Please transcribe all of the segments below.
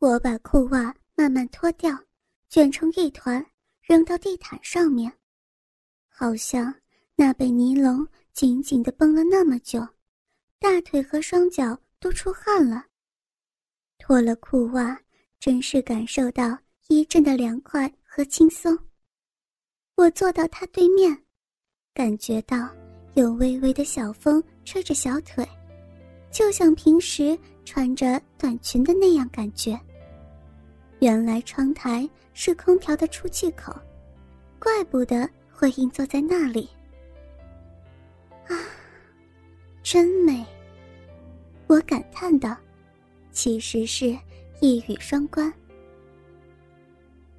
我把裤袜慢慢脱掉，卷成一团，扔到地毯上面，好像那被尼龙紧紧的绷了那么久，大腿和双脚都出汗了。脱了裤袜，真是感受到一阵的凉快和轻松。我坐到他对面，感觉到有微微的小风吹着小腿，就像平时穿着短裙的那样感觉。原来窗台是空调的出气口，怪不得慧英坐在那里。啊，真美！我感叹道，其实是一语双关。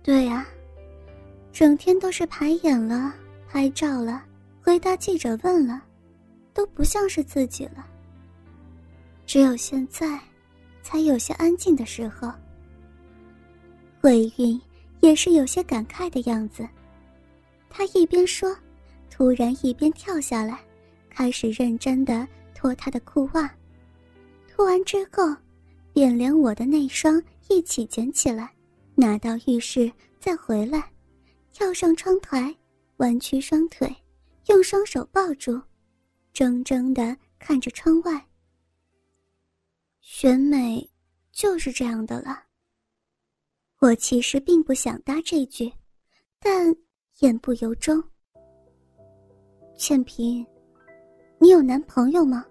对啊，整天都是排演了、拍照了、回答记者问了，都不像是自己了。只有现在，才有些安静的时候。魏韵也是有些感慨的样子，她一边说，突然一边跳下来，开始认真的脱她的裤袜。脱完之后，便连我的那双一起捡起来，拿到浴室再回来，跳上窗台，弯曲双腿，用双手抱住，怔怔的看着窗外。选美，就是这样的了。我其实并不想搭这句，但言不由衷。倩萍，你有男朋友吗？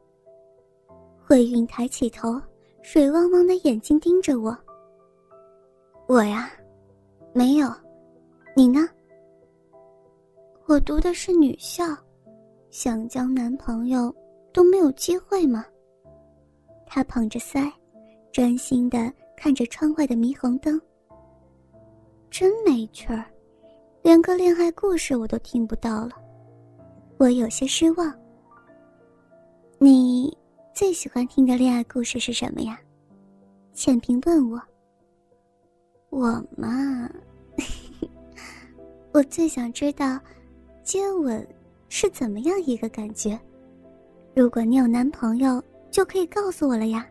慧云抬起头，水汪汪的眼睛盯着我。我呀，没有。你呢？我读的是女校，想交男朋友都没有机会吗？她捧着腮，专心的看着窗外的霓虹灯。真没趣儿，连个恋爱故事我都听不到了，我有些失望。你最喜欢听的恋爱故事是什么呀？浅平问我。我嘛，我最想知道，接吻是怎么样一个感觉。如果你有男朋友，就可以告诉我了呀。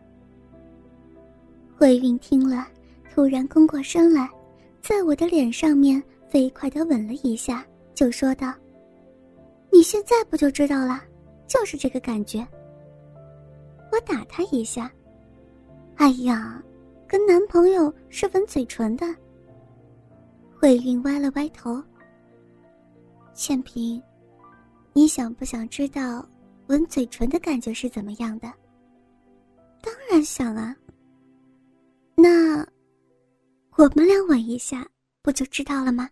慧韵听了，突然弓过身来。在我的脸上面飞快的吻了一下，就说道：“你现在不就知道了？就是这个感觉。”我打他一下，“哎呀，跟男朋友是吻嘴唇的。”慧韵歪了歪头。倩萍，你想不想知道吻嘴唇的感觉是怎么样的？当然想啊。那。我们俩吻一下，不就知道了吗？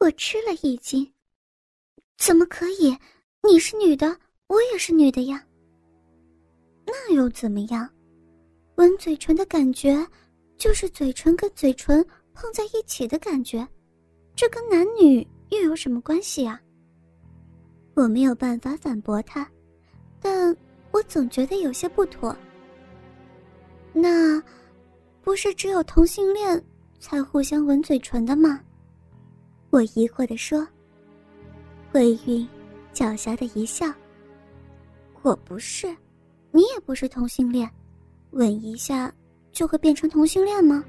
我吃了一惊，怎么可以？你是女的，我也是女的呀。那又怎么样？吻嘴唇的感觉，就是嘴唇跟嘴唇碰在一起的感觉，这跟男女又有什么关系啊？我没有办法反驳他，但我总觉得有些不妥。那。不是只有同性恋才互相吻嘴唇的吗？我疑惑的说。魏云狡黠的一笑。我不是，你也不是同性恋，吻一下就会变成同性恋吗？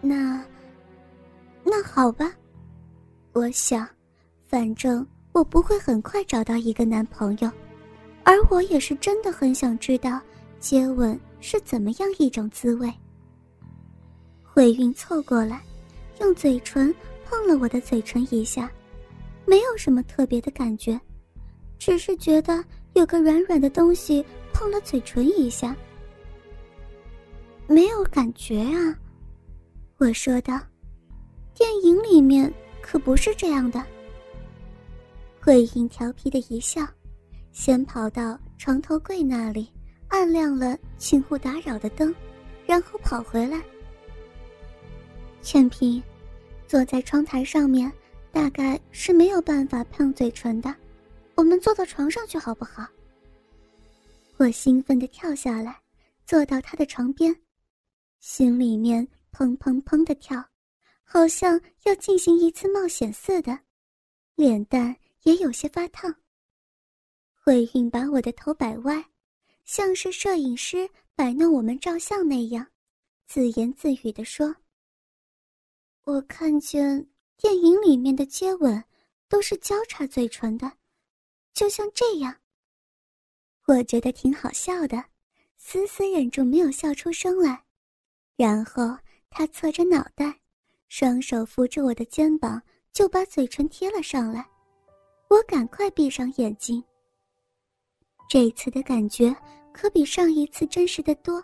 那，那好吧。我想，反正我不会很快找到一个男朋友，而我也是真的很想知道接吻。是怎么样一种滋味？慧韵凑过来，用嘴唇碰了我的嘴唇一下，没有什么特别的感觉，只是觉得有个软软的东西碰了嘴唇一下。没有感觉啊，我说道。电影里面可不是这样的。慧韵调皮的一笑，先跑到床头柜那里。按亮了请勿打扰的灯，然后跑回来。倩萍坐在窗台上面，大概是没有办法碰嘴唇的。我们坐到床上去好不好？我兴奋地跳下来，坐到他的床边，心里面砰砰砰的跳，好像要进行一次冒险似的，脸蛋也有些发烫。慧韵把我的头摆歪。像是摄影师摆弄我们照相那样，自言自语地说：“我看见电影里面的接吻都是交叉嘴唇的，就像这样。”我觉得挺好笑的，死死忍住没有笑出声来。然后他侧着脑袋，双手扶着我的肩膀，就把嘴唇贴了上来。我赶快闭上眼睛。这次的感觉可比上一次真实的多，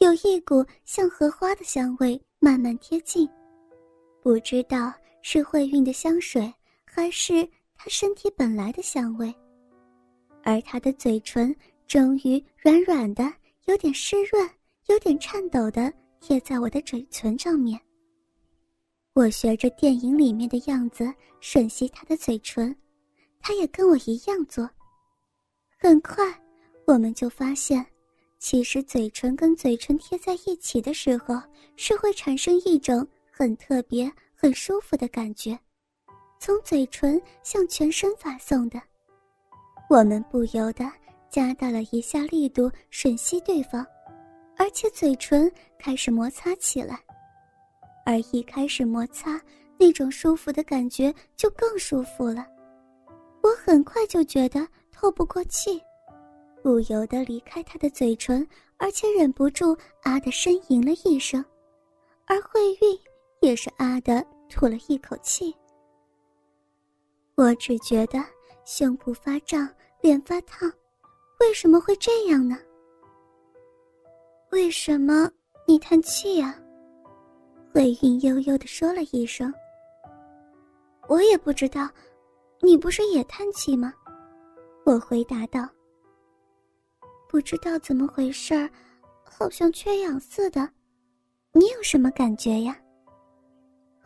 有一股像荷花的香味慢慢贴近，不知道是慧运的香水，还是他身体本来的香味。而他的嘴唇终于软软的，有点湿润，有点颤抖的贴在我的嘴唇上面。我学着电影里面的样子吮吸他的嘴唇，他也跟我一样做。很快，我们就发现，其实嘴唇跟嘴唇贴在一起的时候，是会产生一种很特别、很舒服的感觉，从嘴唇向全身发送的。我们不由得加大了一下力度吮吸对方，而且嘴唇开始摩擦起来。而一开始摩擦，那种舒服的感觉就更舒服了。我很快就觉得。透不过气，不由得离开他的嘴唇，而且忍不住啊的呻吟了一声，而慧玉也是啊的吐了一口气。我只觉得胸部发胀，脸发烫，为什么会这样呢？为什么你叹气呀？慧韵悠悠的说了一声。我也不知道，你不是也叹气吗？我回答道：“不知道怎么回事，好像缺氧似的。你有什么感觉呀？”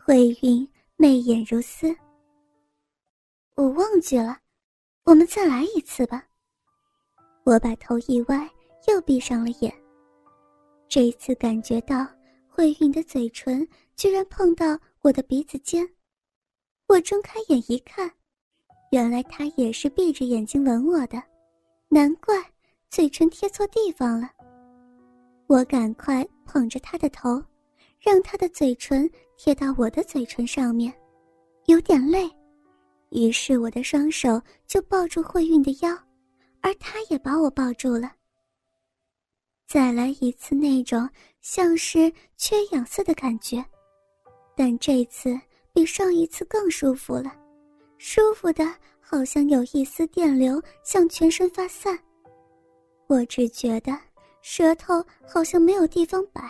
慧云媚眼如丝。我忘记了，我们再来一次吧。我把头一歪，又闭上了眼。这一次感觉到慧云的嘴唇居然碰到我的鼻子尖，我睁开眼一看。原来他也是闭着眼睛吻我的，难怪嘴唇贴错地方了。我赶快捧着他的头，让他的嘴唇贴到我的嘴唇上面，有点累，于是我的双手就抱住慧韵的腰，而他也把我抱住了。再来一次那种像是缺氧似的感觉，但这次比上一次更舒服了。舒服的，好像有一丝电流向全身发散。我只觉得舌头好像没有地方摆，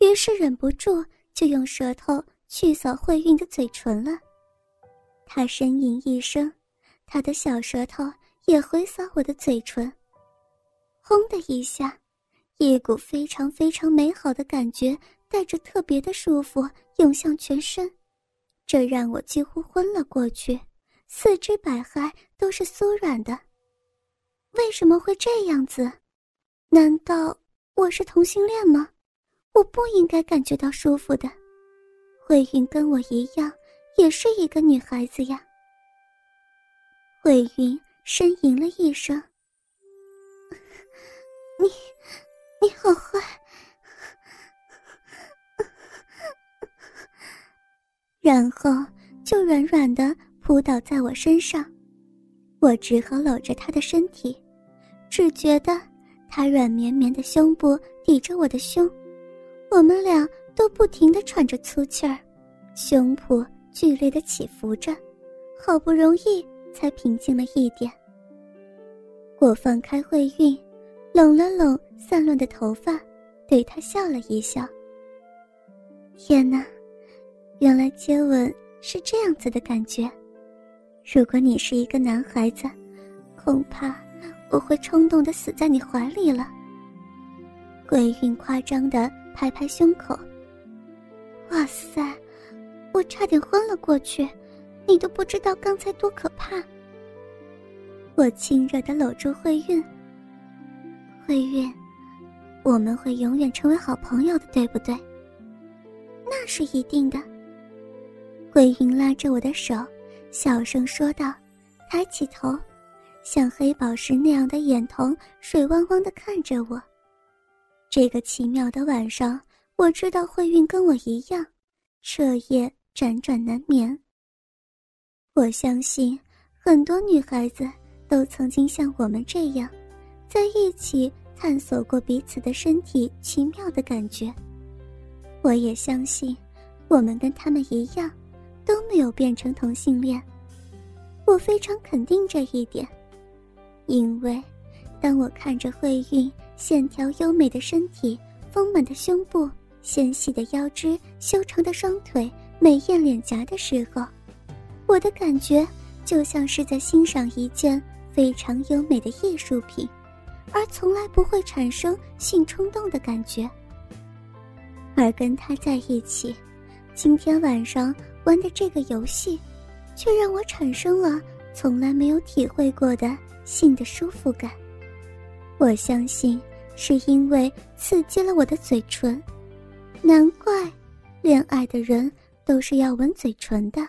于是忍不住就用舌头去扫慧韵的嘴唇了。他呻吟一声，他的小舌头也回扫我的嘴唇。轰的一下，一股非常非常美好的感觉，带着特别的舒服涌向全身。这让我几乎昏了过去，四肢百骸都是酥软的。为什么会这样子？难道我是同性恋吗？我不应该感觉到舒服的。慧云跟我一样，也是一个女孩子呀。慧云呻吟了一声：“ 你，你好坏。”然后就软软的扑倒在我身上，我只好搂着他的身体，只觉得他软绵绵的胸部抵着我的胸，我们俩都不停的喘着粗气儿，胸脯剧烈的起伏着，好不容易才平静了一点。我放开慧韵，拢了拢散乱的头发，对他笑了一笑。天哪！原来接吻是这样子的感觉。如果你是一个男孩子，恐怕我会冲动的死在你怀里了。鬼韵夸张的拍拍胸口。哇塞，我差点昏了过去，你都不知道刚才多可怕。我亲热的搂住慧韵。慧韵，我们会永远成为好朋友的，对不对？那是一定的。慧云拉着我的手，小声说道，抬起头，像黑宝石那样的眼瞳水汪汪的看着我。这个奇妙的晚上，我知道慧云跟我一样，彻夜辗转难眠。我相信很多女孩子都曾经像我们这样，在一起探索过彼此的身体奇妙的感觉。我也相信，我们跟他们一样，都没有变成同性恋。我非常肯定这一点，因为当我看着慧韵线条优美的身体、丰满的胸部、纤细的腰肢、修长的双腿、美艳脸颊的时候，我的感觉就像是在欣赏一件非常优美的艺术品，而从来不会产生性冲动的感觉。而跟他在一起，今天晚上玩的这个游戏，却让我产生了从来没有体会过的性的舒服感。我相信是因为刺激了我的嘴唇，难怪恋爱的人都是要吻嘴唇的。